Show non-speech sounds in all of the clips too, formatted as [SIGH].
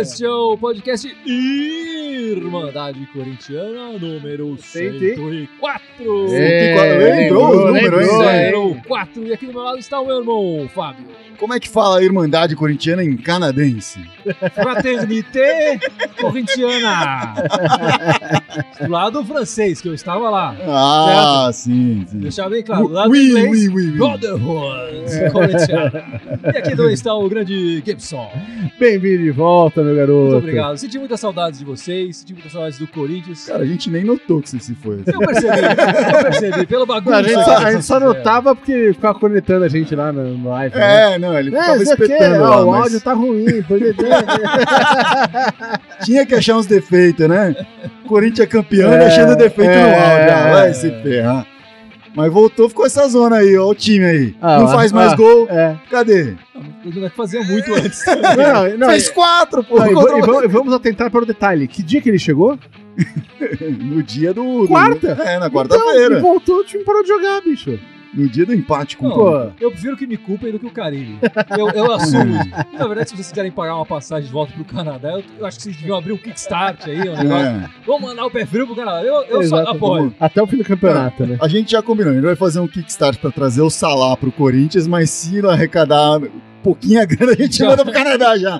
Este é o podcast Irmandade Corintiana número 104. É, lembrou os números, lembrou, hein? 104. E aqui do meu lado está o meu irmão, Fábio. Como é que fala a Irmandade Corintiana em canadense? Fraternité Corintiana. do lado francês, que eu estava lá. Ah, sim, sim. Deixar bem claro, do lado Oui, inglês, oui, oui, oui. Brotherhood Corintiana. E aqui também está o grande Gibson. Bem-vindo de volta, meu garoto. Muito obrigado. Senti muitas saudades de vocês, senti muitas saudades do Corinthians. Cara, a gente nem notou que você se foi. assim. Eu percebi, eu percebi, pelo Não, bagunça. a gente só, a gente só fizeram. notava porque ficava conectando a gente lá no, no live. né? É, não, ele É, ficava espetando ó, lá, o mas áudio tá ruim. pode ter- [LAUGHS] tinha que achar uns defeitos, né? Corinthians é campeão É, deixando defeito no é. áudio. Ah, vai se ferrar. Mas voltou, ficou essa zona aí, ó, o time aí. Ah, não faz mais ah, gol. É. Cadê? Fazia muito [LAUGHS] antes. Não, não, Fez e- quatro, pô. não, e va- e va- e vamos atentar para o detalhe. Que dia que ele chegou? [LAUGHS] No dia do. do- Quarta? É, na Então, quarta-feira. e voltou, o time parou de jogar, bicho. No dia do empate com Pô. eu prefiro que me culpem do que o Carilli. Eu, eu assumo. E, [LAUGHS] na verdade, se vocês querem pagar uma passagem de volta pro Canadá, eu, eu acho que vocês deviam abrir um Kickstart aí, um negócio. É. Vamos mandar o pé frio pro Canadá. Eu, eu só apoio. Até o fim do campeonato, né? A gente já combinou, a gente vai fazer um Kickstart pra trazer o Salah pro Corinthians, mas se não arrecadar pouquinha grana, a gente Já. manda pro Canadá já.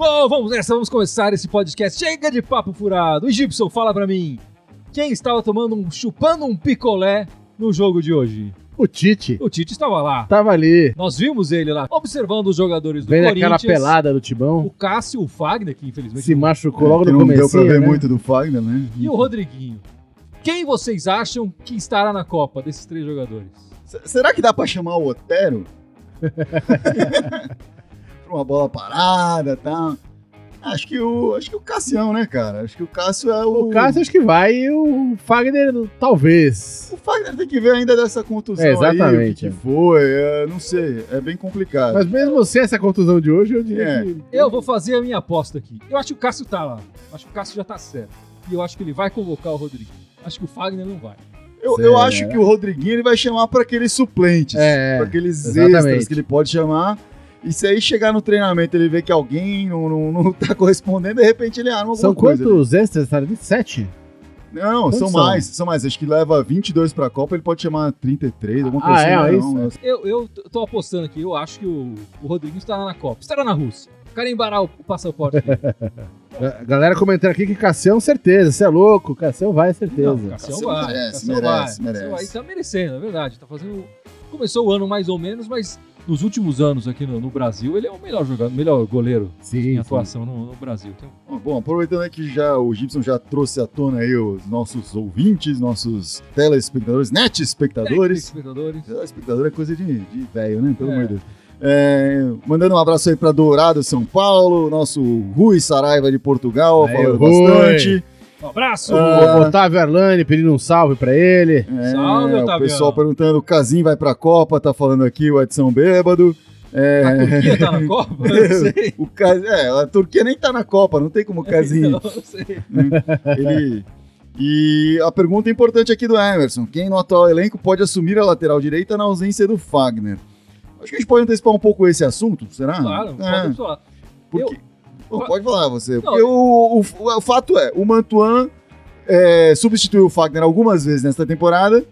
Bom, vamos nessa, vamos começar esse podcast. Chega de papo furado. Gibson, fala pra mim. Quem estava tomando um, chupando um picolé no jogo de hoje? O Tite O Tite estava lá. tava ali, Nós vimos ele lá, observando os jogadores do vendo Corinthians. aquela pelada do Timão. O Cássio, o Fagner, que infelizmente Se não- machucou logo que no não começo. deu pra ver muito do Fagner, né? E o Rodriguinho. Quem vocês acham que estará na Copa desses três jogadores? S- Será que dá pra chamar o Otero? [LAUGHS] pra uma bola parada e tal. Acho que o. Acho que o Cassião, né, cara? Acho que o Cássio é o. O Cássio acho que vai e o Fagner talvez. O Fagner tem que ver ainda dessa contusão É, aí, o que, exatamente, que é. foi. é, não sei, é bem complicado. Mas mesmo sem essa contusão de hoje, eu diria É. que... Eu vou fazer a minha aposta aqui. Eu acho que o Cássio tá lá. Acho que o Cássio já tá certo. E eu acho que ele vai convocar o Rodriguinho. Acho que o Fagner não vai. Eu, eu Certo. acho que o Rodriguinho ele vai chamar para aqueles suplentes, É, para aqueles exatamente. extras que ele pode chamar. E se aí chegar no treinamento ele vê que alguém não, não, não [LAUGHS] tá correspondendo, de repente ele arma alguma São coisa. quantos extras? Tá ali? Sete? Não, Quantos são são? mais, são mais. Acho que leva 22 pra Copa, ele pode chamar 33, alguma Ah, coisa é, assim. é não, isso. Eu, eu tô apostando aqui. Eu acho que o, o Rodriguinho estará na Copa. Estará na Rússia. Carimbará o, o passaporte [LAUGHS] galera comentando aqui que Cassião, certeza. Você é louco, Cassião vai, certeza. Não, Cassião Cassião vai. merece, Cassião merece, vai. merece. Cassião vai. E tá merecendo, é verdade. Tá fazendo. Começou o ano mais ou menos, mas nos últimos anos aqui no, no Brasil, ele é o melhor jogador, melhor goleiro sim, em atuação no, no Brasil. Então, Bom, aproveitando aí que já o Gibson já trouxe à tona aí os nossos ouvintes, nossos telespectadores, net espectadores. espectadores. Espectador é coisa de, de velho, né? Pelo É. amor de Deus. É, mandando um abraço aí pra Dourado, São Paulo, nosso Rui Saraiva de Portugal, falando Rui. bastante. Um abraço! O Otávio Arlani pedindo um salve pra ele. É, Salve, o Otaviano. pessoal perguntando, o Casim vai pra Copa, tá falando aqui o Edson Bêbado. É, A Turquia tá na Copa? Eu [LAUGHS] não sei. o Ca- é, a Turquia nem tá na Copa, não tem como o [LAUGHS] Casim Não, não sei. Ele... E a pergunta importante aqui do Emerson: quem no atual elenco pode assumir a lateral direita na ausência do Fagner? Acho que a gente pode antecipar um pouco esse assunto, será? Claro, É, pode falar. porque... Bom, pode falar você. Não, Porque o, o- o fato é: o Mantuan é, substituiu o Fagner algumas vezes nesta temporada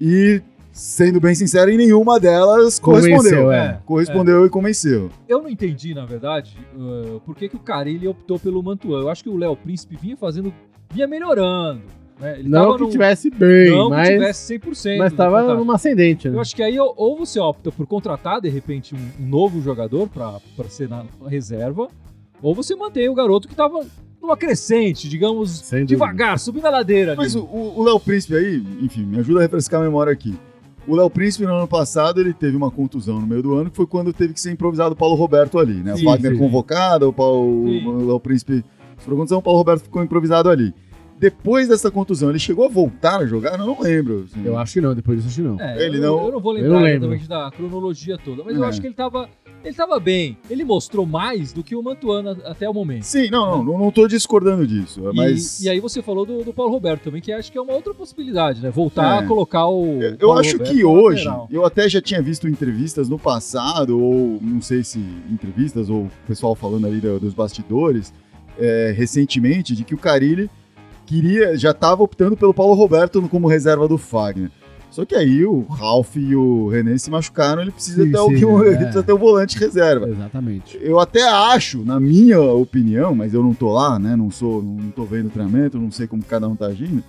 e, sendo bem sincero, em nenhuma delas Convenceu, correspondeu. é. Correspondeu e convenceu. Eu não entendi, na verdade, uh, por que, que o Carilli optou pelo Mantuan. Eu acho que o Léo Príncipe vinha fazendo, vinha melhorando. Né? Ele Não tava que num- tivesse bem, não mas, que tivesse 100%. mas do tava contrato. numa ascendente, né? Eu acho que aí ou- ou você opta por contratar, de repente, um, um novo jogador para ser na reserva, ou você mantém o garoto que tava numa crescente, digamos, devagar, subindo a ladeira. Mas ali. o- Léo Príncipe aí, enfim, me ajuda a refrescar a memória aqui. O Léo Príncipe, no ano passado, ele teve uma contusão no meio do ano, que foi quando teve que ser improvisado o Paulo Roberto ali, né? Sim, o Wagner sim. convocado, o, Paulo, o Léo Príncipe sofreu contusão, o Paulo Roberto ficou improvisado ali. Depois dessa contusão, ele chegou a voltar a jogar? Eu não lembro. assim. Eu acho que não, depois disso acho que não. É, Ele eu, não- eu não vou Eu lembrar exatamente da cronologia toda, mas eu É. acho que ele tava Ele tava bem. Ele mostrou mais do que o Mantuano até o momento. Sim, não, não, não, não tô discordando disso. E- Mas E, aí você falou do, do Paulo Roberto também, que acho que é uma outra possibilidade, né? Voltar É. a colocar o. eu Paulo acho Roberto que hoje, lateral. eu até já tinha visto entrevistas no passado, ou não sei se entrevistas, ou o pessoal falando ali do- dos bastidores, é, recentemente, de que o Carilli queria, já estava optando pelo Paulo Roberto como reserva do Fagner. Só que aí o Ralf e o René se machucaram, ele precisa, Sim, ter, sim, alguém- é. ele precisa ter o volante reserva. Exatamente. Eu até acho, na minha opinião, mas eu não tô lá, né? Não sou, não tô vendo o treinamento, não sei como cada um tá agindo.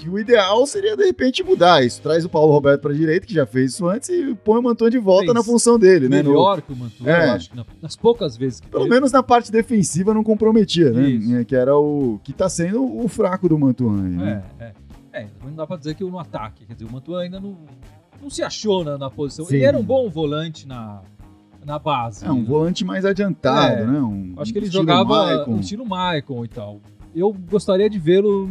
Que o ideal seria de repente mudar isso. Traz o Paulo Roberto pra direita, que já fez isso antes, e põe o Mantuan de volta Fez na função dele, né? No- Melhor que o Mantuano, É. eu acho. nas poucas vezes que pelo teve. menos na parte defensiva não comprometia, né? Isso. É, Que era o. Que tá sendo o fraco do Mantuan aí, né? É, é. É, não dá pra dizer que no ataque. Quer dizer, o Mantuan ainda não, não se achou na, na posição. Sim. Ele era um bom volante na, na base. É, um né? volante mais adiantado, É. né? Um, Acho que ele jogava Maicon. no estilo Maicon e tal. Eu gostaria de vê-lo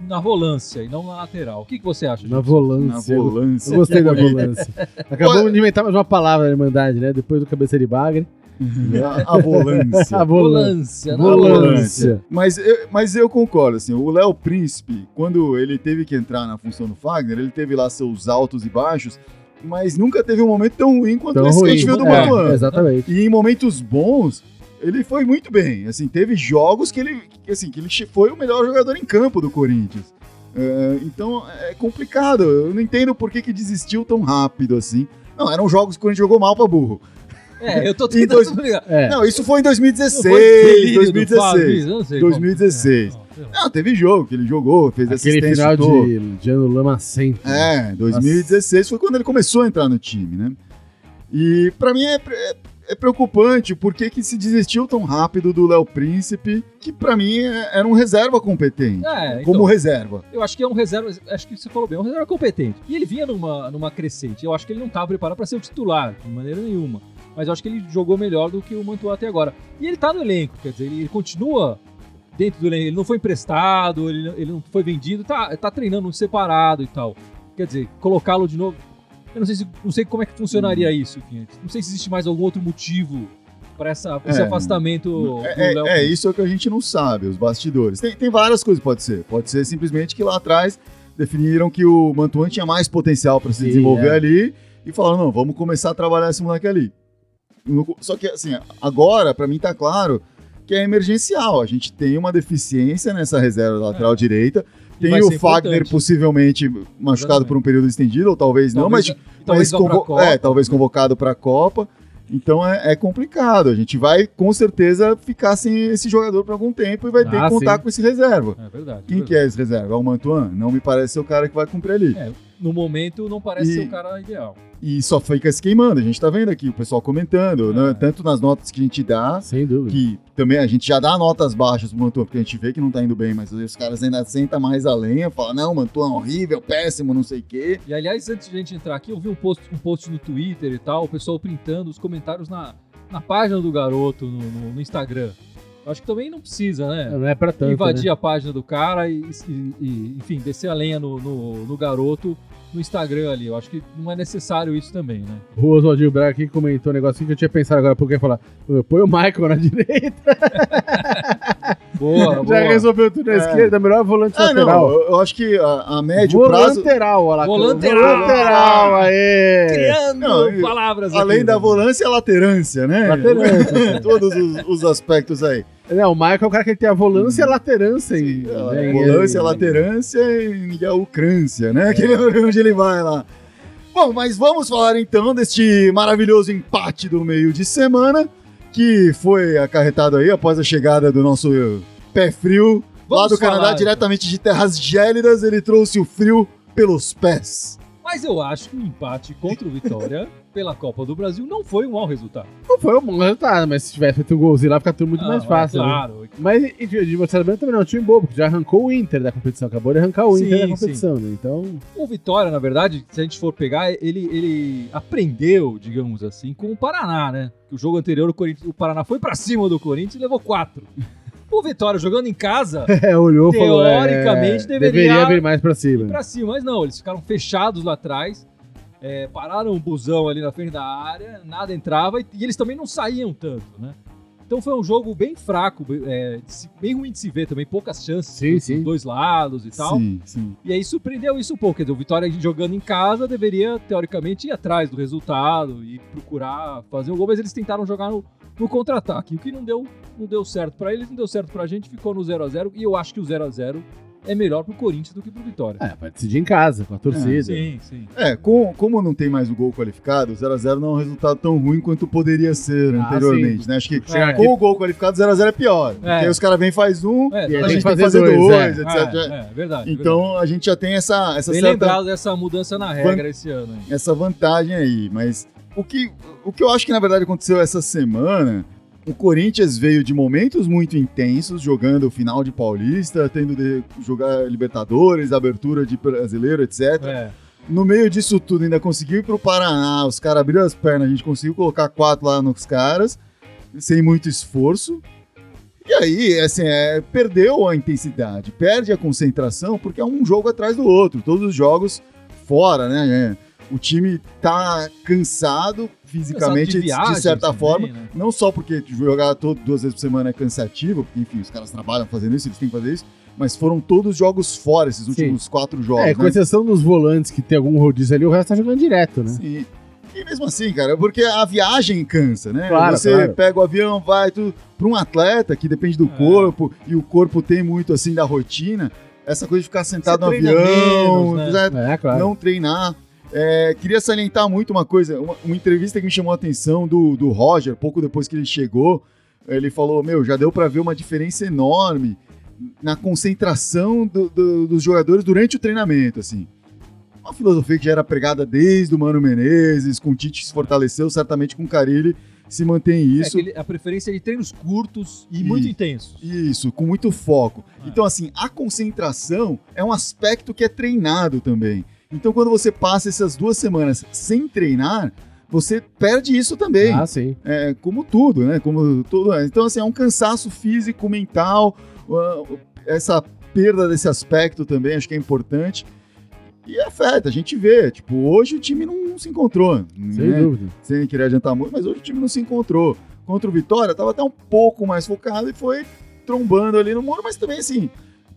na volância e não na lateral. O que, que você acha? Na Gilson? na volância. volância. Eu gostei da volância. [LAUGHS] Acabamos de inventar mais uma palavra na Irmandade, né? Depois do cabeça de bagre. A, a volância. [LAUGHS] A volância. Volância. Volância. Mas eu, mas eu concordo, assim, o Léo Príncipe, quando ele teve que entrar na função do Fagner, ele teve lá seus altos e baixos, mas nunca teve um momento tão ruim quanto Tão esse que a ruim. gente viu do É, exatamente. E em momentos bons, ele foi muito bem. Assim, teve jogos que ele, que, assim, que ele foi o melhor jogador em campo do Corinthians. É, então é complicado. Eu não entendo por que, que desistiu tão rápido assim. Não, eram jogos que o Corinthians jogou mal pra burro. É, eu tô [LAUGHS] tentando dois- explicar. É. Não, isso foi em Não 2016. foi delírio do 2016. Fábio, sei como- 2016. É, não, teve jogo que ele jogou, fez Aquele assistência. final chutou. de, de ano lamacento. É, 2016 foi quando ele começou a entrar no time, né? E pra mim é, é- é preocupante por que se desistiu tão rápido do Léo Príncipe, que pra mim é- era um reserva competente. É, então, Como reserva. eu acho que é um reserva, acho que você falou bem, é um reserva competente. E ele vinha numa, numa crescente. Eu acho que ele não estava preparado para ser o titular, de maneira nenhuma. Mas eu acho que ele jogou melhor do que o Mantua até agora. E ele tá no elenco, quer dizer, ele, ele continua dentro do elenco. Ele não foi emprestado, ele, ele não foi vendido, tá, tá treinando separado e tal. Quer dizer, colocá-lo de novo. Eu não sei, se, não sei como é que funcionaria isso, enfim. Não sei se existe mais algum outro motivo para esse É. afastamento do É, Léo é, é isso que a gente não sabe, os bastidores. Tem, tem várias coisas, pode ser. Pode ser simplesmente que lá atrás definiram que o Mantuan tinha mais potencial para se Sim, desenvolver é. ali e falaram, não, vamos começar a trabalhar esse moleque ali. Só que, assim, agora, para mim tá claro que é emergencial. A gente tem uma deficiência nessa reserva lateral É. direita. Tem o Fagner importante. possivelmente machucado Exatamente. por um período estendido, ou talvez, não, mas Talvez- talvez mas convo- Copa. É, talvez convocado para a Copa. Então é, é complicado. A gente vai com certeza ficar sem esse jogador por algum tempo e vai ter Ah, que contar sim. com esse reserva. É verdade. Quem é que é esse reserva? É o Mantuan? Não me parece ser o cara que vai cumprir ali. É, no momento não parece E- ser o cara ideal. E só fica se queimando. A gente tá vendo aqui o pessoal comentando, É. né? tanto nas notas que a gente dá, Sem dúvida. que também a gente já dá notas baixas pro Mantuan, porque a gente vê que não tá indo bem, mas os caras ainda sentam mais a lenha, falam, não, Mantuan é horrível, péssimo, não sei o quê. E aliás, antes de a gente entrar aqui, eu vi um post, um post no Twitter e tal, o pessoal printando os comentários na, na página do garoto no, no- no Instagram. Eu acho que também não precisa, né? Não é pra tanto. Invadir né? a página do cara e, e- e, enfim, descer a lenha no, no, no garoto no Instagram ali. Eu acho que não é necessário isso também, né? O Oswaldinho Braga aqui comentou um negocinho que eu tinha pensado agora porque ia falar. Põe o Michael na [LAUGHS] direita. Boa, [LAUGHS] Já boa. resolveu tudo na É. esquerda. Melhor volante Ah, não, lateral. eu, eu acho que a, a médio prazo. Volanteral, olha lá. Volanteral. Volanteral, aê. Criando Não, palavras Além aqui, da né? volância, é a laterância, né? Laterância. [LAUGHS] Todos os, os aspectos aí. Não, o Michael é o cara que tem a volância e a laterância. A né, em- volância, a laterância e a ucrância, né? Aquele [LAUGHS] onde ele vai lá. Bom, mas vamos falar então deste maravilhoso empate do meio de semana, que foi acarretado aí após a chegada do nosso pé frio lá Vamos do Canadá, falar, diretamente de terras gélidas. Ele trouxe o frio pelos pés. Mas eu acho que o empate contra o Vitória [LAUGHS] pela Copa do Brasil não foi um mau resultado. Não foi um bom resultado, mas se tivesse feito um golzinho lá, fica tudo muito Ah, mais fácil. né? Claro. Mas e de de você também não é um time bobo, porque já arrancou o Inter da competição, acabou de arrancar o Sim, Inter da competição, né? Então, O Vitória, na verdade, se a gente for pegar, ele, ele aprendeu, digamos assim, com o Paraná, né? O jogo anterior, o, Corinthians, o Paraná foi pra cima do Corinthians e levou quatro. [LAUGHS] O Vitória jogando em casa, é, olhou e falou. Teoricamente, é, deveria- vir mais ir cima. pra cima. Mas não, eles ficaram fechados lá atrás. É, pararam um busão ali na frente da área, nada entrava e, e eles também não saíam tanto, né? Então foi um jogo bem fraco, é, bem ruim de se ver também, poucas chances Sim, dos, sim. dois lados e tal. Sim, sim. E aí surpreendeu isso um pouco. Quer dizer, o Vitória jogando em casa deveria, teoricamente, ir atrás do resultado e procurar fazer o gol, mas eles tentaram jogar no, no contra-ataque. O que não deu, não deu certo pra eles, não deu certo pra gente, ficou no 0 a 0 E eu acho que o 0 a 0 é melhor pro Corinthians do que pro Vitória. É, vai decidir em casa, com a torcida. sim, sim. É, com- como não tem mais o gol qualificado, o 0x0 não é um resultado tão ruim quanto poderia ser Ah, anteriormente, né? Acho que É. com o gol qualificado, 0x0 é pior. Porque aí os caras vêm e faz um, É, E a gente tem que fazer fazer dois, dois, é. etc. É, é, verdade. Então a gente já tem essa, essa verdade. Bem certa lembrado dessa mudança na regra esse ano. Hein? essa vantagem aí, mas o que, o que eu acho que na verdade aconteceu essa semana, o Corinthians veio de momentos muito intensos, jogando o final de Paulista, tendo de jogar Libertadores, abertura de brasileiro, etc. É. No meio disso tudo, ainda conseguiu ir pro Paraná, os caras abriram as pernas, a gente conseguiu colocar quatro lá nos caras, sem muito esforço. E aí, assim, é, perdeu a intensidade, perde a concentração, porque é um jogo atrás do outro, todos os jogos fora, né? O time tá cansado fisicamente, Cansado de, viagens certa também, forma. né? Não só porque jogar todo, duas vezes por semana é cansativo, porque, enfim, os caras trabalham fazendo isso, eles têm que fazer isso, mas foram todos jogos fora, esses últimos quatro jogos. É, com né? exceção dos volantes que tem algum rodízio ali, o resto tá jogando direto, né? Sim. E mesmo assim, cara, porque a viagem cansa, né? Claro, Você claro. pega o avião, vai, tudo. Para um atleta que depende do É. corpo, e o corpo tem muito assim da rotina, essa coisa de ficar sentado no Você treina avião, menos, né? né, É, claro. não treinar. É, queria salientar muito uma coisa, uma, uma entrevista que me chamou a atenção do, do Roger, pouco depois que ele chegou. Ele falou: Meu, já deu para ver uma diferença enorme na concentração do- do- dos jogadores durante o treinamento, assim. Uma filosofia que já era pregada desde o Mano Menezes, com o Tite se fortaleceu, certamente com o Carilli se mantém É isso. aquele- a preferência de treinos curtos e muito Isso. intensos. Isso, com muito foco. É. Então, assim, a concentração é um aspecto que é treinado também. Então, quando você passa essas duas semanas sem treinar, você perde isso também. Ah, sim. É, como tudo, né? Como tudo. é. Então, assim, é um cansaço físico, mental, uh, essa perda desse aspecto também, acho que é importante. E afeta, a gente vê. Tipo, hoje o time não se encontrou. Sem né? dúvida. sem querer adiantar muito, mas hoje o time não se encontrou. Contra o Vitória, tava até um pouco mais focado e foi trombando ali no muro, mas também assim,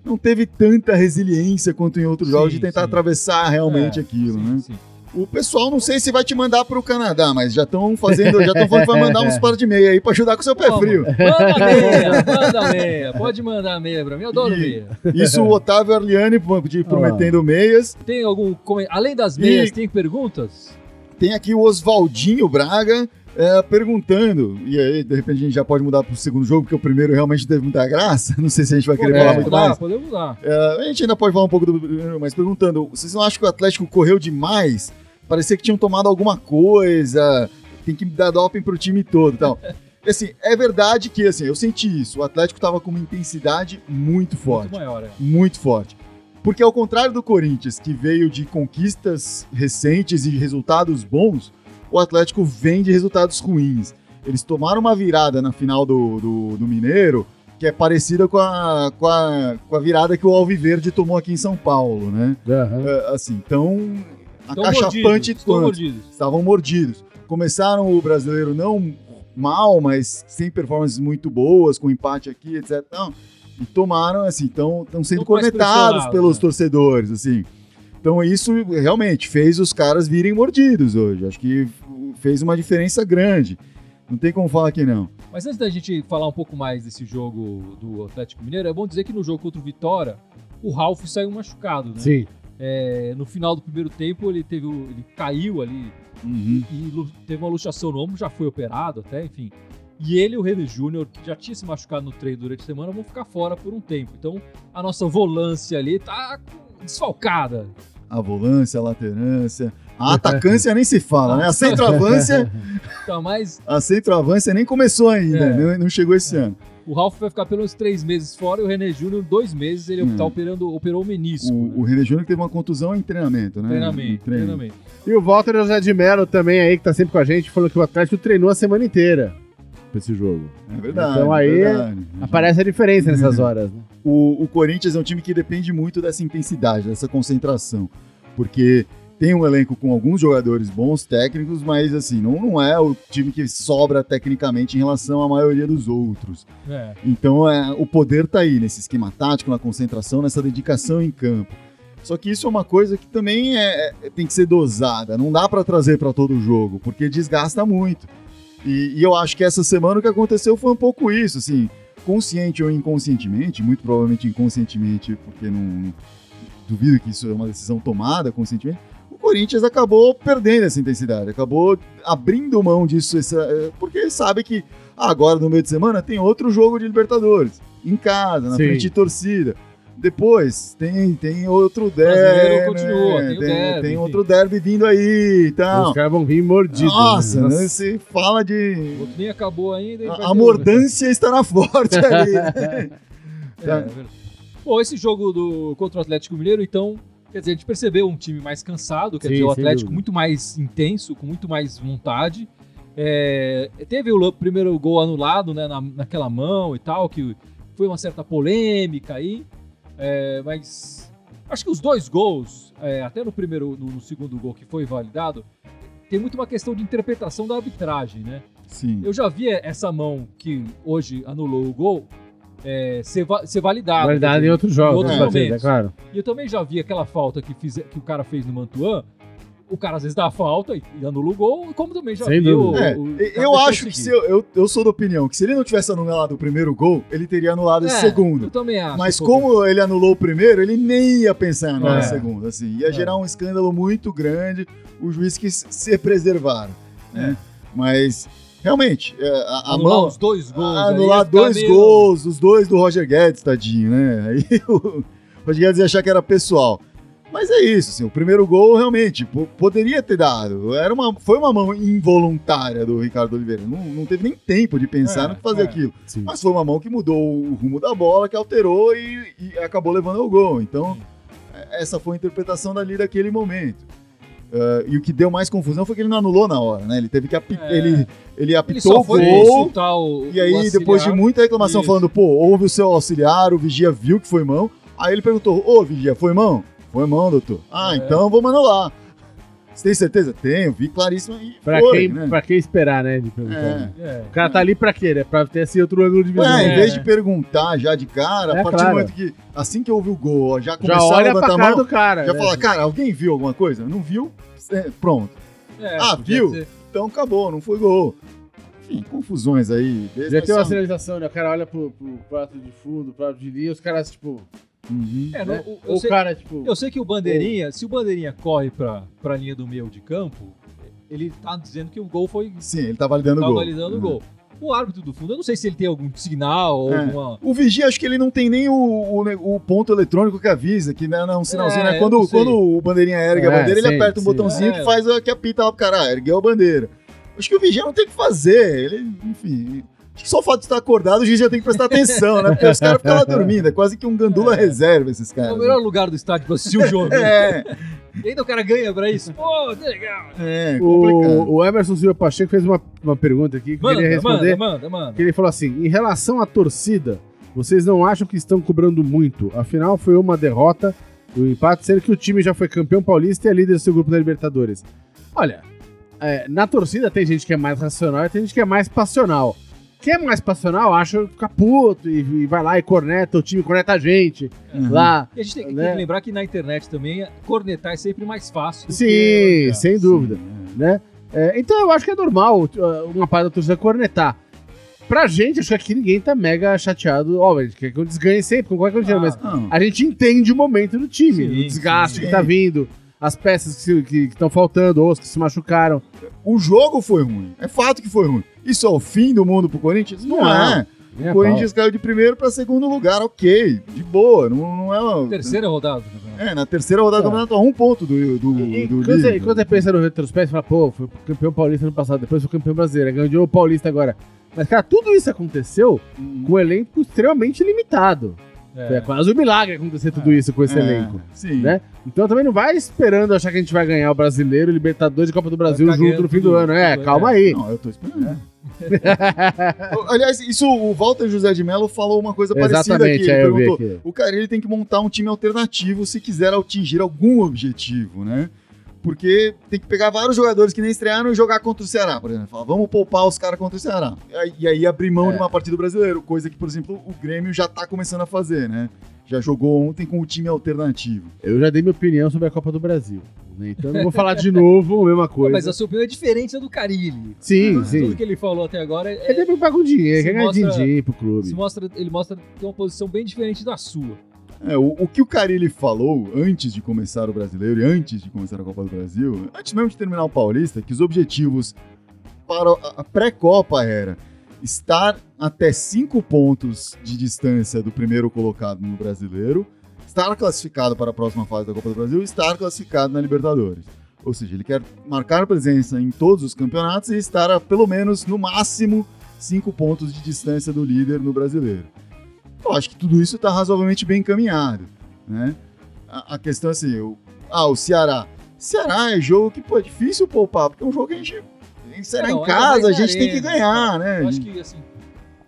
não teve tanta resiliência quanto em outros Sim, jogos de tentar sim. atravessar realmente É, aquilo, sim, né? sim. O pessoal não sei se vai te mandar pro Canadá, mas já estão fazendo, já estão falando que vai mandar uns [LAUGHS] par de meia aí pra ajudar com o seu pé frio. Manda meia, [LAUGHS] manda meia. Pode mandar meia pra mim, eu adoro E- meia. Isso o Otávio Arliani de- prometendo meias. Tem algum. Além das meias, E- tem perguntas? Tem aqui o Oswaldinho Braga é, perguntando, e aí de repente a gente já pode mudar pro segundo jogo, porque o primeiro realmente teve muita graça. [LAUGHS] Não sei se a gente vai querer falar Podemos muito mudar, mais. podemos mudar. É, a gente ainda pode falar um pouco do primeiro, mas perguntando, vocês não acham que o Atlético correu demais? Parecia que tinham tomado alguma coisa, tem que dar doping pro time todo e tal. [LAUGHS] Assim, é verdade que assim, eu senti isso. O Atlético tava com uma intensidade muito forte Muito maior, é. muito forte. Porque ao contrário do Corinthians, que veio de conquistas recentes e resultados bons, o Atlético vem de resultados ruins. Eles tomaram uma virada na final do, do, do Mineiro, que é parecida com a, com, a, com a virada que o Alviverde tomou aqui em São Paulo, né? É, assim, tão Estão acachapante mordidos, estão quanto mordidos. estavam mordidos. Começaram o brasileiro não mal, mas sem performances muito boas, com empate aqui, etc. Não, e tomaram, assim, estão sendo cornetados pelos né? torcedores, assim. Então isso realmente fez os caras virem mordidos hoje. Acho que fez uma diferença grande. Não tem como falar que não. Mas antes da gente falar um pouco mais desse jogo do Atlético Mineiro, é bom dizer que no jogo contra o Vitória, o Ralf saiu machucado, né? Sim. É, no final do primeiro tempo, ele teve ele caiu ali Uhum. e lu- teve uma luxação no ombro, já foi operado até, enfim. E ele e o René Júnior, que já tinha se machucado no treino durante a semana, vão ficar fora por um tempo. Então, a nossa volância ali tá com- desfalcada. A volância, a laterância. A atacância nem se fala, né? A [LAUGHS] centroavância, Tá, mas a centroavância nem começou ainda, É. né? não chegou esse ano. o Ralf vai ficar pelo menos três meses fora e o René Júnior, dois meses, ele Hum. tá operando, operou o menisco. né? O, o René Júnior teve uma contusão em treinamento, né? Treinamento, treino. treinamento. E o Walter José de Mello também aí, que tá sempre com a gente, falou que o Atlético treinou a semana inteira pra esse jogo. É verdade. Então aí verdade. Aparece a diferença nessas Uhum. horas, né? O, o Corinthians é um time que depende muito dessa intensidade, dessa concentração. Porque tem um elenco com alguns jogadores bons, técnicos, mas assim, não, não é o time que sobra tecnicamente em relação à maioria dos outros. É. Então é, o poder tá aí, nesse esquema tático, na concentração, nessa dedicação em campo. Só que isso é uma coisa que também é, é- tem que ser dosada, não dá pra trazer pra todo jogo, porque desgasta muito. E, e eu acho que essa semana o que aconteceu foi um pouco isso, assim, consciente ou inconscientemente, muito provavelmente inconscientemente, porque não, não- duvido que isso é uma decisão tomada conscientemente. O Corinthians acabou perdendo essa intensidade, acabou abrindo mão disso, essa- é, porque sabe que ah, agora no meio de semana tem outro jogo de Libertadores, em casa, na Sim. frente de torcida. Depois tem, tem outro derby. continua, tem o tem, derby, tem outro derby vindo aí e tal. Os caras vão vir mordidos. Nossa, né? né, você fala O de. outro nem acabou ainda. A, a outro. mordância estará forte [LAUGHS] ali. né? É, é verdade. Bom, esse jogo do, contra o Atlético Mineiro, então, quer dizer, a gente percebeu um time mais cansado, quer Sim, dizer, o Atlético dúvida. muito mais intenso, com muito mais vontade. É, teve o primeiro gol anulado né, na, naquela mão e tal, que foi uma certa polêmica aí, é, mas acho que os dois gols, é, até no primeiro, no, no segundo gol que foi validado, tem muito uma questão de interpretação da arbitragem, né? Sim. Eu já vi essa mão que hoje anulou o gol é, ser, ser validada. Quer em outros jogos, outros né, Batista, momentos. é claro. E eu também já vi aquela falta que, fiz, que o cara fez no Mantuan. O cara às vezes dá a falta e, anula o gol, como também já Sem vi o. É, o- eu acho que se eu, eu, eu sou da opinião que se ele não tivesse anulado o primeiro gol, ele teria anulado esse É, segundo. Eu também acho. Mas como ele anulou o primeiro, ele nem ia pensar em anular É. o segundo. Assim, ia É. gerar um escândalo muito grande. O juiz quis se preservar. Né? Mas, realmente, é, a, a anular mão. os dois gols. anular dois meio- gols, os dois do Roger Guedes, tadinho, né? Aí [LAUGHS] o Roger Guedes ia achar que era pessoal. Mas é isso, assim, o primeiro gol realmente po- poderia ter dado. Era uma, foi uma mão involuntária do Ricardo Oliveira. Não, não teve nem tempo de pensar É, no que fazer é. aquilo. Sim. Mas foi uma mão que mudou o rumo da bola, que alterou e, e acabou levando ao gol. Então, essa foi a interpretação dali daquele momento. Ah, e o que deu mais confusão foi que ele não anulou na hora, né? Ele teve que apitar. É. Ele, ele Ele apitou só o gol. o. E aí, depois de muita reclamação Isso. falando, pô, houve o seu auxiliar, o vigia viu que foi mão. Aí ele perguntou, ô vigia, foi mão? Foi mão, doutor. Ah, É. então vamos anular. Você tem certeza? Tenho, vi claríssimo e Pra, foi, quem, né? pra que esperar, né? De perguntar, É. né? É. O cara tá ali pra quê? né? Pra ter esse outro ângulo de visão. É, em É, vez né? de perguntar já de cara, É, a partir claro. do momento que, assim que houve o gol, ó, já Já começar a olha levantar a cara mão, do cara. já né? fala, cara, alguém viu alguma coisa? Não viu? É, pronto. É, Ah, viu? ser. Então acabou, não foi gol. Enfim, confusões aí. Já tem uma sinalização, né? O cara olha pro, pro prato de fundo, prato de linha, os caras, tipo. Uhum. É, né? o- eu, o sei, cara, tipo. eu sei que o Bandeirinha, se o Bandeirinha corre pra, pra linha do meio de campo, ele tá dizendo que o gol foi. Sim, ele tá validando o Tá gol. validando o Uhum. gol. O árbitro do fundo, eu não sei se ele tem algum sinal ou É. alguma. O vigia, acho que ele não tem nem o, o, o ponto eletrônico que avisa, que né, não é um sinalzinho, É, né? eu Quando, quando o bandeirinha ergue É, a bandeira, ele sim, aperta um botãozinho É. que faz a, que apita lá pro cara, ah, ergueu a bandeira. Acho que o vigia não tem o que fazer, ele, enfim... Só o fato de estar acordado, o juiz já tem que prestar atenção, né? Porque os caras ficam lá dormindo, é quase que um gandula É. reserva esses É caras. o melhor lugar do estádio pra assistir o jogo. né? [LAUGHS] É, E ainda o cara ganha pra isso. Pô, que legal. é, complicado. O, o Emerson Silva Pacheco fez uma, uma pergunta aqui que eu queria Manda, responder. manda, manda, manda. Que ele falou assim: em relação à torcida, vocês não acham que estão cobrando muito? Afinal, foi uma derrota, o empate, sendo que o time já foi campeão paulista e é líder do seu grupo da Libertadores. Olha, é, na torcida tem gente que é mais racional e tem gente que é mais passional. Quem é mais passional acha ficar puto e, e vai lá e corneta o time, corneta a gente Uhum. lá. E a gente tem, tem Né? que lembrar que na internet também cornetar é sempre mais fácil. Sim, que- sem dúvida. né? É, então eu acho que é normal uh, uma parte da torcida cornetar. Pra gente, acho que aqui ninguém tá mega chateado. Ó, a gente quer que eles ganhem sempre, com qualquer coisa, Ah, mas Não, a gente entende o momento do time, Sim, o desgaste sim. que tá vindo, as peças que estão faltando, ou as que se machucaram. o jogo foi ruim, é fato que foi ruim. Isso é o fim do mundo pro Corinthians? Não, Não. é. É, O Corinthians caiu de primeiro para segundo lugar, ok, de boa, não, não é uma... Terceira rodada do campeonato. É, na terceira rodada do É. campeonato, a um ponto do, do, E, do quando, você, quando você pensa no retrospecto, você fala, pô, foi campeão paulista ano passado, depois foi campeão brasileiro, ganhou o paulista agora. Mas, cara, tudo isso aconteceu com um elenco extremamente limitado. É, É. quase um milagre acontecer tudo isso com esse É, elenco. Sim. né? Então também não vai esperando achar que a gente vai ganhar o Brasileiro, Libertadores e Copa do Brasil junto no fim do tudo, ano. É, calma é. aí. Não, eu tô esperando. [LAUGHS] Aliás, isso o Walter José de Mello falou uma coisa parecida aqui. Exatamente, Ele perguntou, aqui. o cara ele tem que montar um time alternativo se quiser atingir algum objetivo, né? Porque tem que pegar vários jogadores que nem estrearam e jogar contra o Ceará, por exemplo. Fala, vamos poupar os caras contra o Ceará. E aí, e aí abrir mão É. de uma partida brasileira, coisa que, por exemplo, o Grêmio já tá começando a fazer, né? Já jogou ontem com o time alternativo. Eu já dei minha opinião sobre a Copa do Brasil. né? Então eu não vou falar de novo a mesma coisa. Mas a sua opinião é diferente da do Carilli. Sim, Tudo sim. que ele falou até agora é, Ele deve pagar um dinheiro, quer ganhar din-din pro clube. se mostra, ele mostra que tem uma posição bem diferente da sua. É, o, o que o Carilli falou antes de começar o brasileiro e antes de começar a Copa do Brasil, antes mesmo de terminar o Paulista, que os objetivos para a- a pré-Copa era estar até cinco pontos de distância do primeiro colocado no brasileiro, estar classificado para a próxima fase da Copa do Brasil e estar classificado na Libertadores. Ou seja, ele quer marcar presença em todos os campeonatos e estar a pelo menos, no máximo, cinco pontos de distância do líder no brasileiro. Eu acho que tudo isso está razoavelmente bem encaminhado, né? A, a questão é assim, o, ah, o Ceará. Ceará é jogo que, pô, é difícil poupar, porque é um jogo que a gente... Será Não, em ainda casa, a gente tem que arena, ganhar, né? Eu acho que, assim,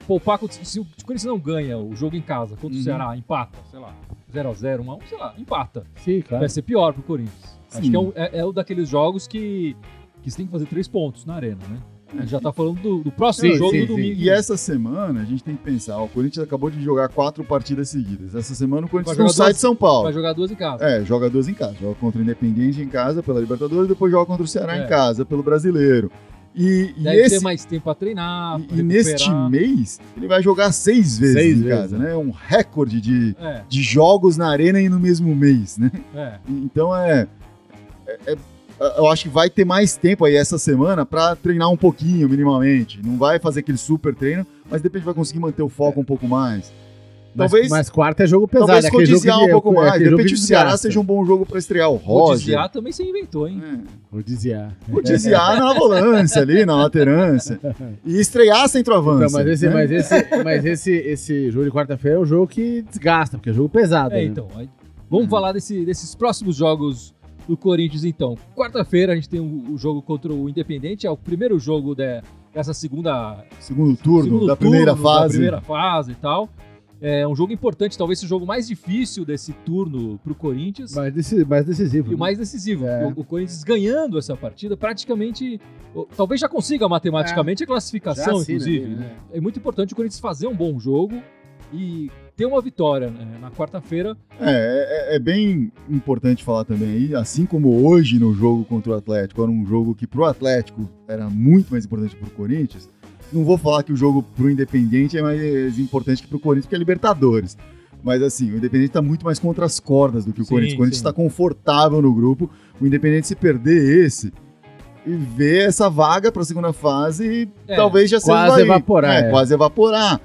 poupar se o Corinthians não ganha o jogo em casa contra Uhum. o Ceará, empata, sei lá, 0x0, 1x1, sei lá, empata. Sim, claro. Vai ser pior pro Corinthians. Acho Sim. que é, um, é, é um daqueles jogos que, que você tem que fazer três pontos na arena, né? A gente já tá falando do, do próximo Sim, jogo sim, do sim. domingo. E essa semana a gente tem que pensar, ó, o Corinthians acabou de jogar quatro partidas seguidas. Essa semana o Corinthians Vai não sai duas- de São Paulo. Vai jogar duas em casa. É, joga duas em casa. Joga contra o Independiente em casa pela Libertadores, depois joga contra o Ceará É. em casa pelo Brasileiro. E, e Deve esse, ter mais tempo pra treinar, pra e, e neste mês ele vai jogar seis vezes Seis em vezes, casa, né? Um recorde de, É, de jogos na arena e no mesmo mês, né? é. Então é, é- é- eu acho que vai ter mais tempo aí essa semana pra treinar um pouquinho, minimamente. Não vai fazer aquele super treino, mas de repente vai conseguir manter o foco um pouco mais. Mas, Talvez- mas quarta é jogo pesado. Talvez é codiciar que- um pouco é mais. De repente o Ceará seja um bom jogo pra estrear o O Roger. desviar também você inventou, hein? É. O desviar na volância ali, na laterância. E estrear centroavante. Então, mas esse, né? mas esse, mas esse, esse jogo de quarta-feira é um jogo que desgasta, porque é jogo pesado. É, né? então. vamos falar desse- desses próximos jogos do Corinthians, então. Quarta-feira a gente tem o, o jogo contra o Independente, é o primeiro jogo de- dessa segunda Segundo turno segundo da primeira turno Da fase. primeira fase e tal. É um jogo importante, talvez o jogo mais difícil desse turno pro Corinthians. Mais, deci- mais decisivo. E o mais decisivo. É. O, o Corinthians ganhando essa partida, praticamente. o- Talvez já consiga matematicamente a classificação, Já assina inclusive. ali, né? né? É muito importante o Corinthians fazer um bom jogo e ter uma vitória né? na quarta-feira. É, é, é bem importante falar também aí, assim como hoje no jogo contra o Atlético, era um jogo que pro Atlético era muito mais importante pro Corinthians. Não vou falar que o jogo pro Independente é mais importante que pro Corinthians, porque é Libertadores. Mas assim, o Independente tá muito mais contra as cordas do que o Sim, Corinthians. O Corinthians está confortável no grupo. O Independente se perder esse e ver essa vaga pra segunda fase, É, talvez já seja quase evaporar, É, é. quase evaporar.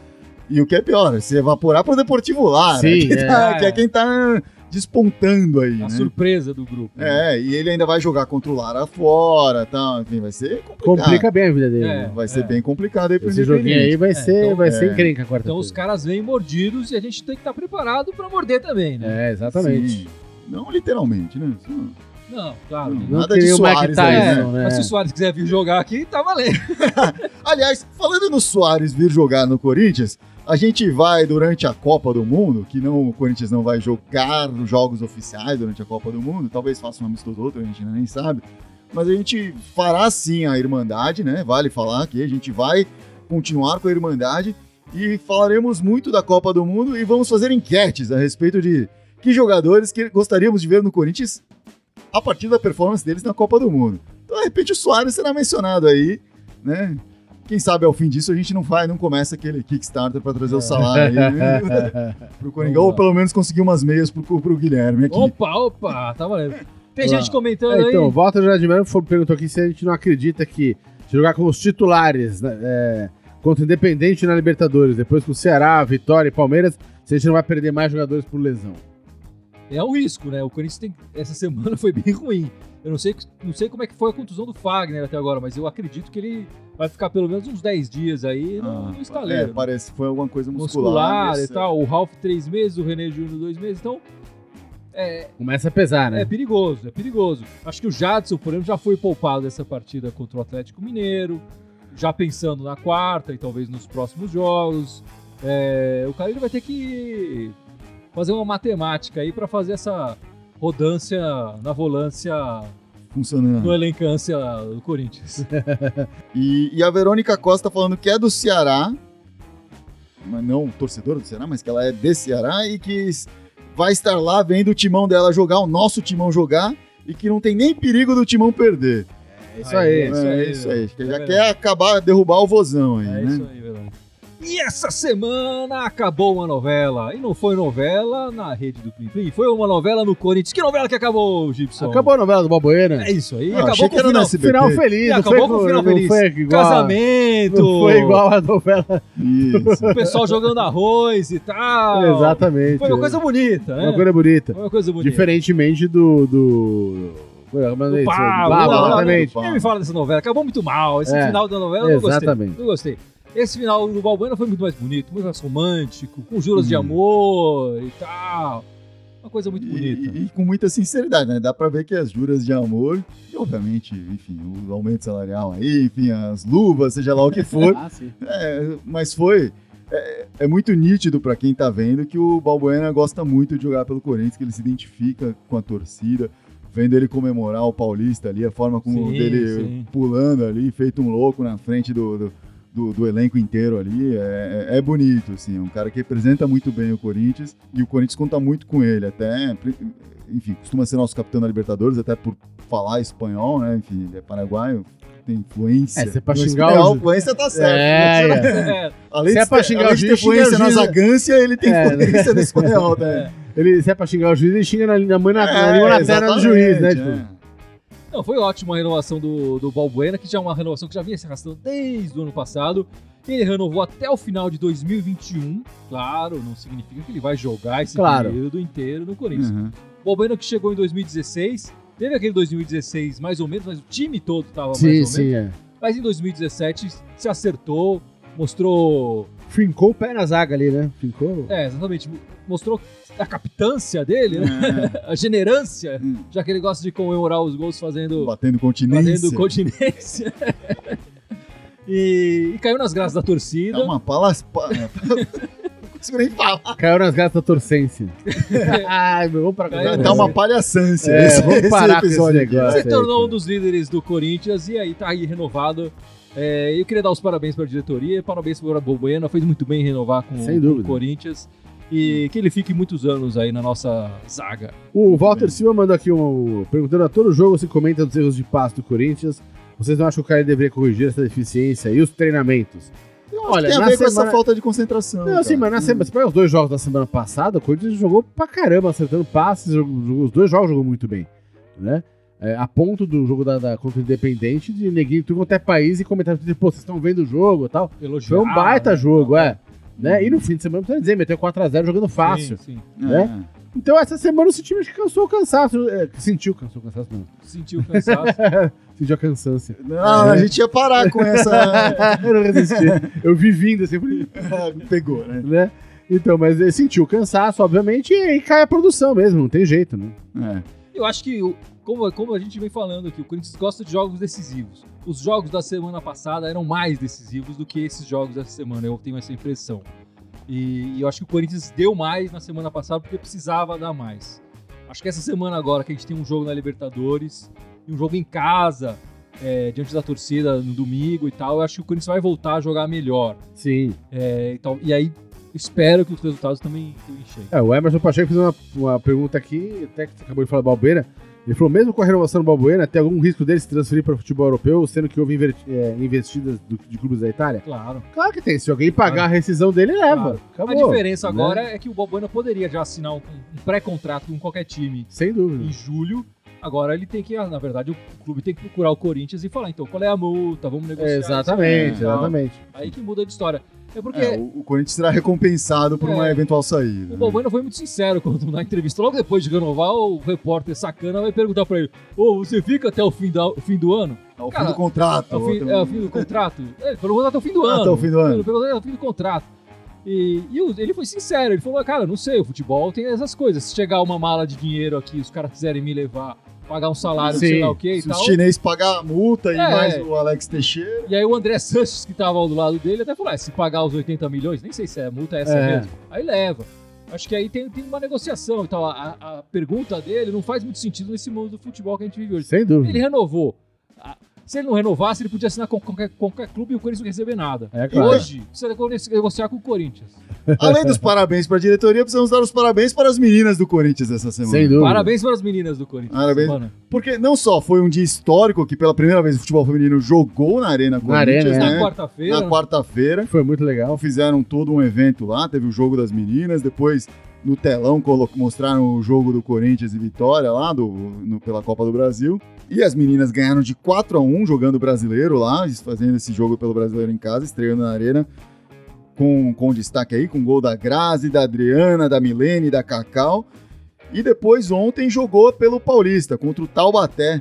E o que é pior, se evaporar pro Deportivo Lara, Sim, [LAUGHS] que, é. tá- que é quem tá despontando aí, A né? surpresa do grupo. né? É, e ele ainda vai jogar contra o Lara fora, tá? Enfim, vai ser complicado. Complica bem a vida dele. É. Vai ser bem complicado aí pro Esse joguinho aí vai É, ser, então- vai ser é. encrenca quarta-feira. Então os caras vêm mordidos e a gente tem que estar preparado pra morder também, né? É, exatamente. Sim. Não literalmente, né? Sim. Não, claro. Não. Não Nada de o Soares aí, Tyson, É, né? Mas se o Soares quiser vir jogar aqui, tá valendo. [LAUGHS] Aliás, falando no Soares vir jogar no Corinthians, a gente vai durante a Copa do Mundo, que não o Corinthians não vai jogar nos jogos oficiais durante a Copa do Mundo, talvez faça um amistoso ou outro, a gente nem sabe. Mas a gente fará sim a Irmandade, né? Vale falar que a gente vai continuar com a Irmandade e falaremos muito da Copa do Mundo e vamos fazer enquetes a respeito de que jogadores que gostaríamos de ver no Corinthians a partir da performance deles na Copa do Mundo. Então, de repente, o Soares será mencionado aí, né? Quem sabe ao fim disso a gente não vai, não começa aquele Kickstarter para trazer o salário aí, [LAUGHS] pro Coringão, ou pelo menos conseguir umas meias pro, pro Guilherme aqui. Opa, opa, tá valendo. Tem Olá. gente comentando É, então, aí. Walter Jardim Melo for- perguntou aqui se a gente não acredita que se jogar com os titulares né, é, contra o Independente na Libertadores, depois com o Ceará, Vitória e Palmeiras, se a gente não vai perder mais jogadores por lesão. É um risco, né? O Corinthians tem. Essa semana foi bem ruim. Eu não sei, não sei como é que foi a contusão do Fagner até agora, mas eu acredito que ele vai ficar pelo menos uns 10 dias aí no, Ah, no estaleiro. É, parece que foi alguma coisa muscular, muscular. e tal. O Ralph, três meses, o René Júnior, dois meses. Então, é, Começa a pesar, né? é perigoso, é perigoso. Acho que o Jadson, por exemplo, já foi poupado dessa partida contra o Atlético Mineiro, já pensando na quarta e talvez nos próximos jogos. É, o ele vai ter que fazer uma matemática aí para fazer essa rodância na volância funcionando. no elencância do Corinthians. [LAUGHS] E, e a Verônica Costa falando que é do Ceará, mas não torcedora do Ceará, mas que ela é de Ceará e que vai estar lá vendo o timão dela jogar, o nosso timão jogar, e que não tem nem perigo do timão perder. É isso aí. É isso é aí, isso aí. Que é já verdade. quer acabar, derrubar o vozão aí, É né? isso aí, verdade. E essa semana acabou uma novela. E não foi novela na rede do Plim Plim, foi uma novela no Corinthians. Que novela que acabou, Gibson? Acabou a novela do Balbuena. É isso aí. Ah, acabou achei com o final. Final feliz. E não acabou foi, com o final não feliz. Foi igual, Casamento. Não foi igual a novela. Isso. O pessoal jogando arroz e tal. Exatamente. Foi uma coisa bonita, né? Uma coisa bonita. Foi uma coisa bonita. Diferentemente do. do... Do? Pablo, não, não, exatamente. não. Quem me fala dessa novela? Acabou muito mal. Esse É, final da novela eu não gostei. exatamente. Não gostei. Esse final do Balbuena foi muito mais bonito, muito mais romântico, com juras de Hum. amor e tal. Uma coisa muito bonita. E, e com muita sinceridade, né? Dá pra ver que as juras de amor, e obviamente, enfim, o aumento salarial aí, enfim, as luvas, seja lá o que for, [LAUGHS] Ah, sim. É, mas foi. É, é muito nítido pra quem tá vendo que o Balbuena gosta muito de jogar pelo Corinthians, que ele se identifica com a torcida, vendo ele comemorar o Paulista ali, a forma como Sim, dele sim. pulando ali, feito um louco na frente do, do, do- do elenco inteiro ali. É, é- é bonito, assim, é um cara que representa muito bem o Corinthians e o Corinthians conta muito com ele, até. Enfim, costuma ser nosso capitão da Libertadores, até por falar espanhol, né? Enfim, ele é paraguaio, tem influência. É, se é pra xingar o- influência tá certo. É, né? É, [LAUGHS] Além Se de é pra xingar o juiz, xinga influência na juiz. zagância, ele tem É, influência no espanhol, né? Ele, se é pra xingar o juiz, ele xinga na, na, mãe na, na É, na perna do juiz, né? Tipo, Não, foi ótima a renovação do, do Balbuena, que já é uma renovação que já vinha se arrastando desde o ano passado. Ele renovou até o final de 2021. Claro, não significa que ele vai jogar esse Claro. período inteiro no. Corinthians. Uhum. Balbuena que chegou em 2016, teve aquele 2016 mais ou menos, mas o time todo tava mais sim, ou sim, menos. é. Mas em 2017 se acertou, mostrou. Fincou o pé na zaga ali, né? Fincou. É, exatamente. Mostrou a capitância dele, né? É, [LAUGHS] A generância, Hum. já que ele gosta de comemorar os gols fazendo batendo continência. fazendo continência. [LAUGHS] e, e caiu nas graças da torcida. É uma palas... pa- [LAUGHS] Não consigo nem falar. Caiu nas graças da torcência. Ai, meu, vamos pra cá. Tá uma palhaçância. É, esse, vamos esse parar com esse episódio aqui. negócio. Se aí, tornou um dos líderes do Corinthians e aí tá aí renovado. É, eu queria dar os parabéns para a diretoria, parabéns para o Balbuena, fez muito bem em renovar com, Sem com o Corinthians e que ele fique muitos anos aí na nossa zaga. O Walter Silva mandou aqui um. Perguntando a todo jogo se comenta dos erros de passe do Corinthians. Vocês não acham que o cara deveria corrigir essa deficiência e os treinamentos? Olha, Tem a na ver com essa semana- falta de concentração. Não, sim, mas na semana, você pega os dois jogos da semana passada, o Corinthians jogou pra caramba, acertando passes, os dois jogos jogou muito bem, né? É, a ponto do jogo da, da contra o Independente de neguinho tudo quanto é país e comentar, tipo, pô, vocês estão vendo o jogo e tal. Foi um baita jogo, é. Né? E no fim de semana, precisa dizer, meteu 4x0 jogando fácil. Sim, sim. né? Então essa semana esse time cansou o cansaço. é, sentiu cansou o cansaço, não. Sentiu cansaço. [LAUGHS] Sentiu a cansança. Não, a gente ia parar com essa. [LAUGHS] eu não resisti. Eu vi vindo assim, falei, Pegou, né? né? Então, mas ele sentiu o cansaço, obviamente, e aí cai a produção mesmo, não tem jeito, né? É. Eu acho que, o- como, como a gente vem falando aqui, o Corinthians gosta de jogos decisivos. Os jogos da semana passada eram mais decisivos do que esses jogos dessa semana, eu tenho essa impressão. E, e eu acho que o Corinthians deu mais na semana passada porque precisava dar mais. Acho que essa semana agora que a gente tem um jogo na Libertadores e um jogo em casa, é, diante da torcida no domingo e tal, eu acho que o Corinthians vai voltar a jogar melhor. Sim. É, e, tal- e aí espero que os resultados também cheguem. É, o Emerson Pacheco fez uma, uma pergunta aqui, até que acabou de falar do Balbuena. Ele falou, mesmo com a renovação do Balbuena, tem algum risco dele se transferir para o futebol europeu, sendo que houve é, investidas do- de clubes da Itália? Claro. Claro que tem. Se alguém pagar a rescisão dele, leva. Claro. Acabou. a diferença né? agora é que o Balbuena poderia já assinar um, um pré-contrato com qualquer time Sem dúvida. em julho. Agora ele tem que, ah, na verdade, o clube tem que procurar o Corinthians e falar, então, qual é a multa? Vamos negociar. Exatamente, aí, tal. exatamente. Aí que muda de história. É porque É, o, o Corinthians será recompensado por uma É. eventual saída. o Balbuena foi muito sincero quando na entrevista, logo depois de renovar, o repórter sacana vai perguntar pra ele: Ô, você fica até o fim, da, fim do ano? Ao fim Cara, do contrato. É o fim, é o fim do contrato? Ele falou até o fim do Ah, ano. até o fim do ano. Ele perguntou até o fim do contrato. E, e ele foi sincero, ele falou, cara, não sei, o futebol tem essas coisas. Se chegar uma mala de dinheiro aqui, os caras quiserem me levar, pagar um salário, Sim. sei lá o que e Se tal. os chineses pagar a multa e É. mais o Alex Teixeira. E aí o André Sanches, que tava do lado dele, até falou, é, se pagar os 80 milhões, nem sei se é multa essa É. mesmo, aí leva. Acho que aí tem, tem uma negociação e tal. A, a pergunta dele não faz muito sentido nesse mundo do futebol que a gente vive hoje. Sem dúvida. Ele renovou. A- Se ele não renovasse, ele podia assinar com qualquer, qualquer clube e o Corinthians não receber nada. É claro. Hoje, precisa negociar com o Corinthians. Além dos parabéns para a diretoria, precisamos dar os parabéns para as meninas do Corinthians essa semana. Sem dúvida. Parabéns para as meninas do Corinthians. Parabéns. Semana. Porque não só foi um dia histórico que pela primeira vez o futebol feminino jogou na Arena Corinthians, Arena, Na né? quarta-feira. Na quarta-feira. Foi muito legal. Fizeram todo um evento lá, teve o jogo das meninas, depois no telão mostraram o jogo do Corinthians e Vitória lá do, no- pela Copa do Brasil. E as meninas ganharam de 4 a 1 jogando brasileiro lá, fazendo esse jogo pelo brasileiro em casa, estreando na Arena. Com, com destaque aí, com gol da Grazi, da Adriana, da Milene, da Cacau. E depois ontem jogou pelo Paulista contra o Taubaté.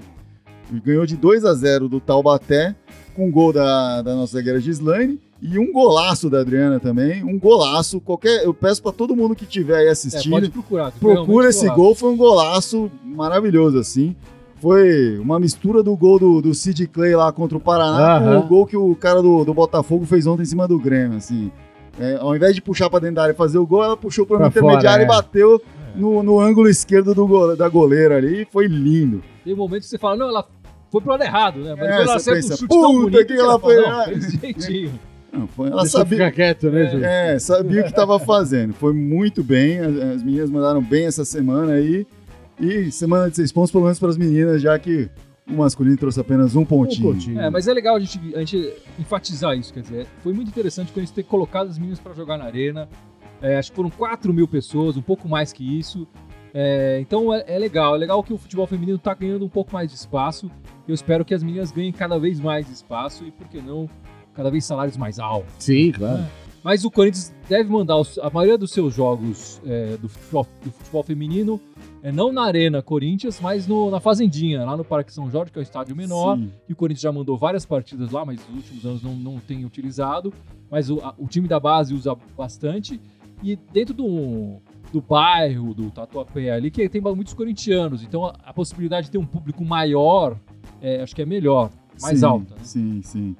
Ganhou de 2 a 0 do Taubaté, com gol da, da nossa zagueira Gislaine e um golaço da Adriana também. Um golaço. Qualquer, eu peço pra todo mundo que estiver aí É, assistindo, pode procurar. procura esse golaço. gol. Foi um golaço maravilhoso, assim. Foi uma mistura do gol do, do Sid Clay lá contra o Paraná Aham. com o gol que o cara do, do Botafogo fez ontem em cima do Grêmio, assim. É, ao invés de puxar pra dentro da área e fazer o gol, ela puxou pro Pra intermediário fora, e é. bateu no, no ângulo esquerdo do da goleira ali. Foi lindo. Tem um momento que você fala, não, ela foi pro lado errado, né? Mas É, ela acerta pensa, um chute tão "Puta, bonito que que ela ela foi- fala, não, fez. Não, foi- ela Deixa sabia, ficar quieto, né, Júlio? É, sabia o que estava fazendo. Foi muito bem. As, as meninas mandaram bem essa semana aí. E semana de seis pontos, pelo menos para as meninas, já que o masculino trouxe apenas um pontinho. pontinho. É, mas é legal a gente, a gente enfatizar isso, quer dizer, foi muito interessante quando a gente ter colocado as meninas para jogar na arena. É, acho que foram 4 mil pessoas, um pouco mais que isso. É, então é, é legal, é legal que o futebol feminino está ganhando um pouco mais de espaço. Eu espero que as meninas ganhem cada vez mais espaço e, por que não, cada vez salários mais altos. Sim, claro. Mas o Corinthians deve mandar os- a maioria dos seus jogos é, do, futebol, do futebol feminino, é, não na Arena Corinthians, mas no- na Fazendinha, lá no Parque São Jorge, que é o estádio menor. Sim. E o Corinthians já mandou várias partidas lá, mas nos últimos anos não, não tem utilizado. Mas o, a- o time da base usa bastante. E dentro do, do bairro, do Tatuapé ali, que tem muitos corintianos. Então a, a possibilidade de ter um público maior, é, acho que é melhor, mais Sim, alta. né? Sim, sim.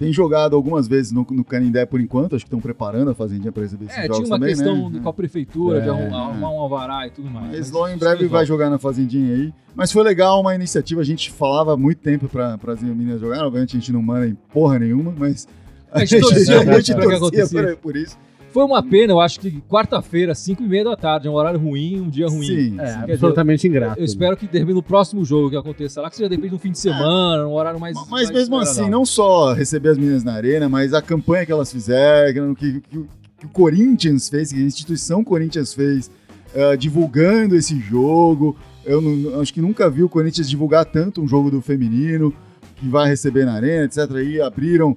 Tem jogado algumas vezes no, no Canindé por enquanto, acho que estão preparando a Fazendinha para receber esses É, jogos tinha uma também, questão né? com a prefeitura de É, é. arrumar um alvará e tudo mais. Mas Mas logo em breve vai jogar na Fazendinha aí. Mas foi legal, uma iniciativa. A gente falava há muito tempo para as meninas jogarem. Obviamente a gente não manda em porra nenhuma, mas A gente torcia [LAUGHS] muito por isso. Foi uma pena, eu acho que quarta-feira, 5 e meia da tarde, é um horário ruim, um dia ruim. Sim, É, sim. dizer, absolutamente ingrato. Eu espero que de repente no próximo jogo que aconteça lá, que seja de repente no fim de semana, um horário mais. Mas mais mesmo assim, não só receber as meninas na arena, mas a campanha que elas fizeram, que, que, que o Corinthians fez, que a instituição Corinthians fez, eh, divulgando esse jogo. Eu não- acho que nunca vi o Corinthians divulgar tanto um jogo do feminino, que vai receber na arena, etc. E abriram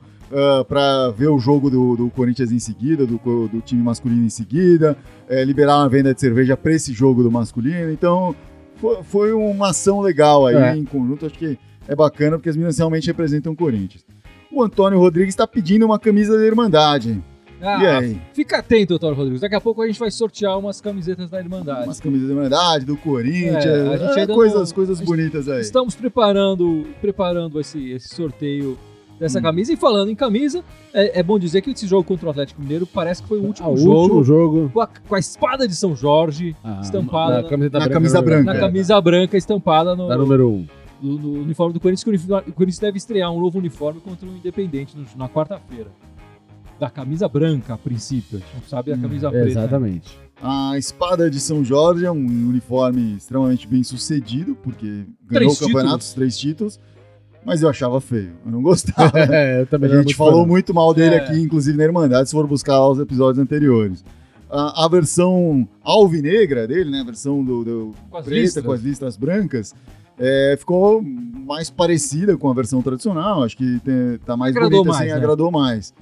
para ver o jogo do, do Corinthians em seguida, do, do time masculino em seguida, eh, liberaram a venda de cerveja para esse jogo do masculino. Então, foi, foi uma ação legal aí É. em conjunto. Acho que é bacana porque as meninas realmente representam o Corinthians. O Antônio Rodrigues está pedindo uma camisa da Irmandade. Ah, e aí? Fica atento, Antônio Rodrigues. Daqui a pouco a gente vai sortear umas camisetas da Irmandade. Umas camisas da Irmandade, do Corinthians, É, a gente é, ainda coisas, não- coisas bonitas aí. Estamos preparando, preparando esse, esse sorteio dessa Hum. camisa. E falando em camisa, é, é bom dizer que esse jogo contra o Atlético Mineiro parece que foi o último Ah, o jogo. último jogo. Com, a, com a espada de São Jorge Ah, estampada na camiseta na branca, camisa na verdade. branca. na camisa branca estampada no, Da número 1. Um. no, no uniforme do Corinthians, que o Corinthians deve estrear um novo uniforme contra o Independente no- na quarta-feira. Da camisa branca, a princípio. A gente não sabe a Hum, camisa preta. Exatamente. A espada de São Jorge é um uniforme extremamente bem sucedido, porque ganhou Três o campeonato, títulos. os três títulos, mas eu achava feio. Eu não gostava. [LAUGHS] É, eu também A gente muito falou fã, muito mal dele É. aqui, inclusive na Irmandade, se for buscar os episódios anteriores. A, a versão alvinegra dele, né? A versão do, do Com as preta listras. com as listras brancas, é, ficou mais parecida com a versão tradicional. Acho que tem- tá mais Agradou bonita, assim, mais, né? agradou mais.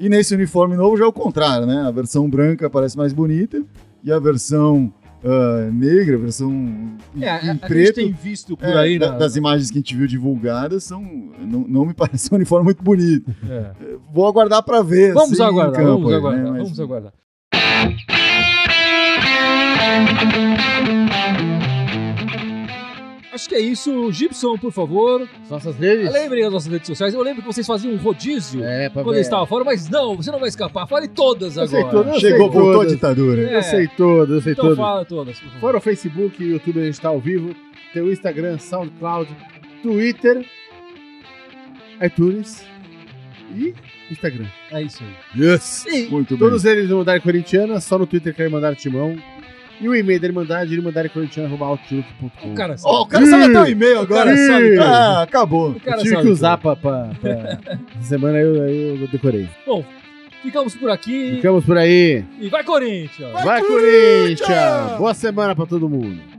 E nesse uniforme novo já é o contrário, né? A versão branca parece mais bonita e a versão ah, negra, a versão em, É, a, a em gente preto. tem visto por é, aí da- na- das imagens que a gente viu divulgadas, são, não, não me [LAUGHS] parece um uniforme muito bonito. É. Vou aguardar pra ver. Vamos assim, em aguardar, vamos aí, aguardar, né? Mas- vamos aguardar. Acho que é isso. Gibson, por favor. As Nossas redes? Lembrem as nossas redes sociais. Eu lembro que vocês faziam um rodízio É, quando ver. eu estava fora, mas não, você não vai escapar. Fale todas Eu sei agora. todas. Eu Chegou, sei voltou a todas. ditadura. É. Eu sei todas, eu sei Então todas. fala todas. por favor. Fora o Facebook, o YouTube, a gente tá ao vivo. Tem o Instagram, SoundCloud, Twitter, iTunes e Instagram. É isso aí. Yes! E Muito bem. Todos eles Irmandade Corintiana, só no Twitter que é Irmandade Timão. E o e-mail da Irmandade, irmandadecorintiana.outlook.com. o cara sabe. Ó, o cara sabe até o e-mail agora. cara sabe. Ah, acabou. O cara Tive sabe que usar pra, pra, pra... Essa semana eu, eu decorei. Bom, ficamos por aqui. Ficamos por aí. E vai, Corinthians! Vai, Corinthians! Boa semana pra todo mundo.